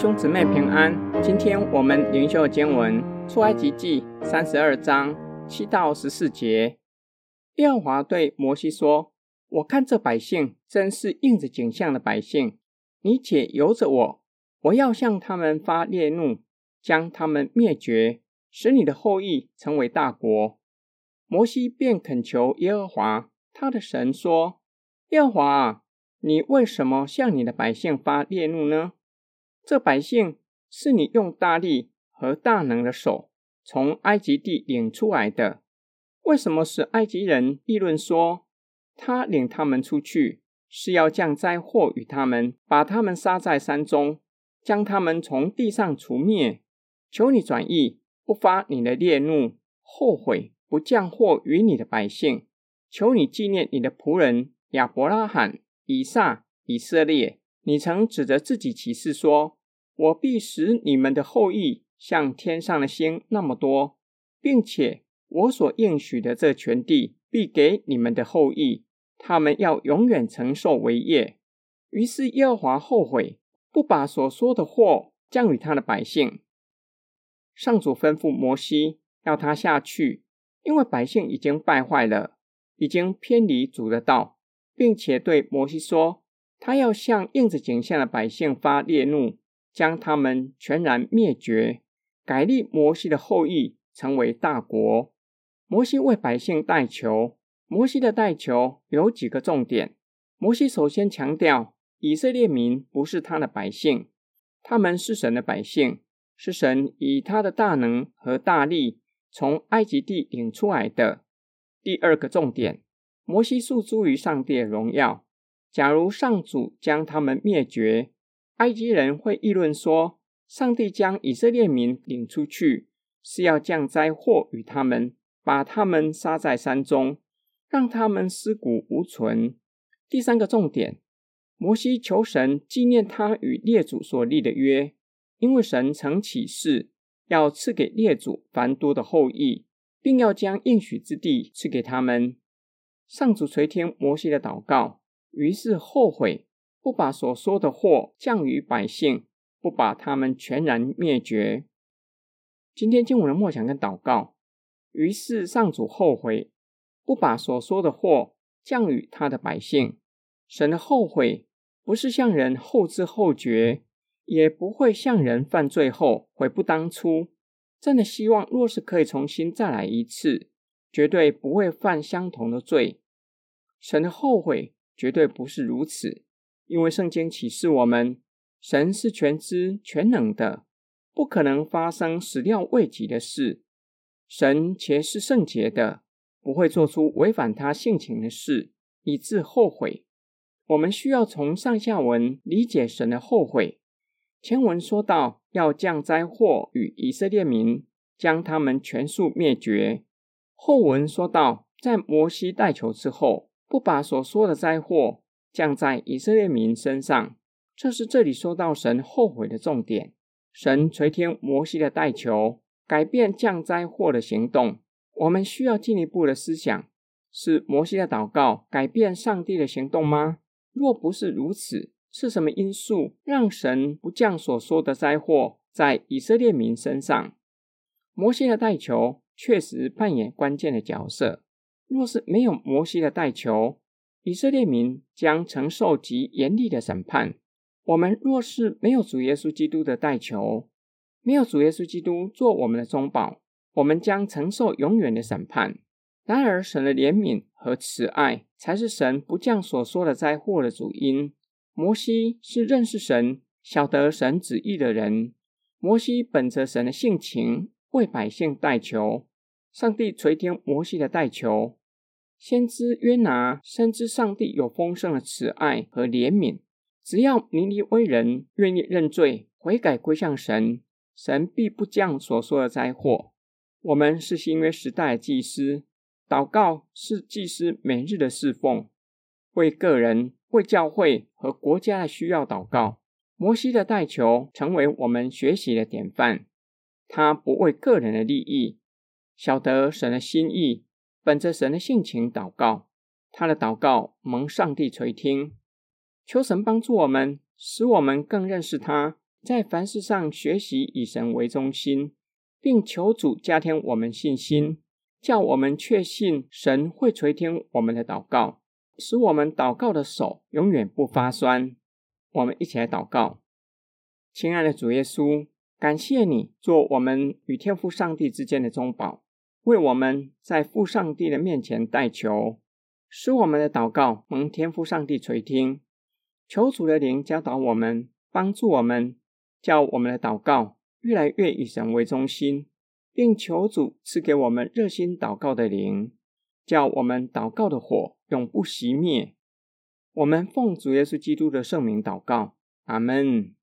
兄姊妹平安。今天我们灵修经文出埃及记三十二章七到十四节。耶和华对摩西说：“我看这百姓真是应着景象的百姓，你且由着我，我要向他们发烈怒，将他们灭绝，使你的后裔成为大国。”摩西便恳求耶和华他的神说：“耶和华啊，你为什么向你的百姓发烈怒呢？”这百姓是你用大力和大能的手从埃及地领出来的，为什么使埃及人议论说，他领他们出去是要降灾祸与他们，把他们杀在山中，将他们从地上除灭？求你转意，不发你的烈怒，后悔不降祸与你的百姓。求你纪念你的仆人亚伯拉罕、以撒、以色列，你曾指着自己起誓说。我必使你们的后裔像天上的星那么多，并且我所应许的这全地必给你们的后裔，他们要永远承受为业。于是耶和华后悔，不把所说的祸降与他的百姓。上主吩咐摩西要他下去，因为百姓已经败坏了，已经偏离主的道，并且对摩西说，他要向应着景象的百姓发烈怒。将他们全然灭绝，改立摩西的后裔成为大国。摩西为百姓代求，摩西的代求有几个重点。摩西首先强调，以色列民不是他的百姓，他们是神的百姓，是神以他的大能和大力从埃及地领出来的。第二个重点，摩西诉诸于上帝的荣耀。假如上主将他们灭绝，埃及人会议论说：“上帝将以色列民领出去，是要降灾祸与他们，把他们杀在山中，让他们尸骨无存。”第三个重点，摩西求神纪念他与列祖所立的约，因为神曾起誓要赐给列祖繁多的后裔，并要将应许之地赐给他们。上主垂听摩西的祷告，于是后悔。不把所说的祸降于百姓，不把他们全然灭绝。今天经文的默想跟祷告，于是上主后悔，不把所说的祸降于他的百姓。神的后悔不是向人后知后觉，也不会向人犯罪后悔不当初。真的希望，若是可以重新再来一次，绝对不会犯相同的罪。神的后悔绝对不是如此。因为圣经启示我们，神是全知全能的，不可能发生始料未及的事。神且是圣洁的，不会做出违反他性情的事，以致后悔。我们需要从上下文理解神的后悔。前文说到要降灾祸与以色列民，将他们全数灭绝；后文说到在摩西代求之后，不把所说的灾祸。降在以色列民身上，这是这里说到神后悔的重点。神垂听摩西的代求，改变降灾祸的行动。我们需要进一步的思想：是摩西的祷告改变上帝的行动吗？若不是如此，是什么因素让神不降所说的灾祸在以色列民身上？摩西的代求确实扮演关键的角色。若是没有摩西的代求，以色列民将承受极严厉的审判。我们若是没有主耶稣基督的代求，没有主耶稣基督做我们的中保，我们将承受永远的审判。然而，神的怜悯和慈爱才是神不降所说的灾祸的主因。摩西是认识神、晓得神旨意的人。摩西本着神的性情为百姓代求，上帝垂听摩西的代求。先知约拿深知上帝有丰盛的慈爱和怜悯，只要尼尼微人愿意认罪悔改归向神，神必不降所说的灾祸。我们是新约时代的祭司，祷告是祭司每日的侍奉，为个人、为教会和国家的需要祷告。摩西的代求成为我们学习的典范，他不为个人的利益，晓得神的心意。本着神的性情祷告，他的祷告蒙上帝垂听，求神帮助我们，使我们更认识他，在凡事上学习以神为中心，并求主加添我们信心，叫我们确信神会垂听我们的祷告，使我们祷告的手永远不发酸。我们一起来祷告，亲爱的主耶稣，感谢你做我们与天父上帝之间的中保，为我们在父上帝的面前代求，使我们的祷告蒙天父上帝垂听。求主的灵教导我们，帮助我们，叫我们的祷告越来越以神为中心，并求主赐给我们热心祷告的灵，叫我们祷告的火永不熄灭。我们奉主耶稣基督的圣名祷告，阿门。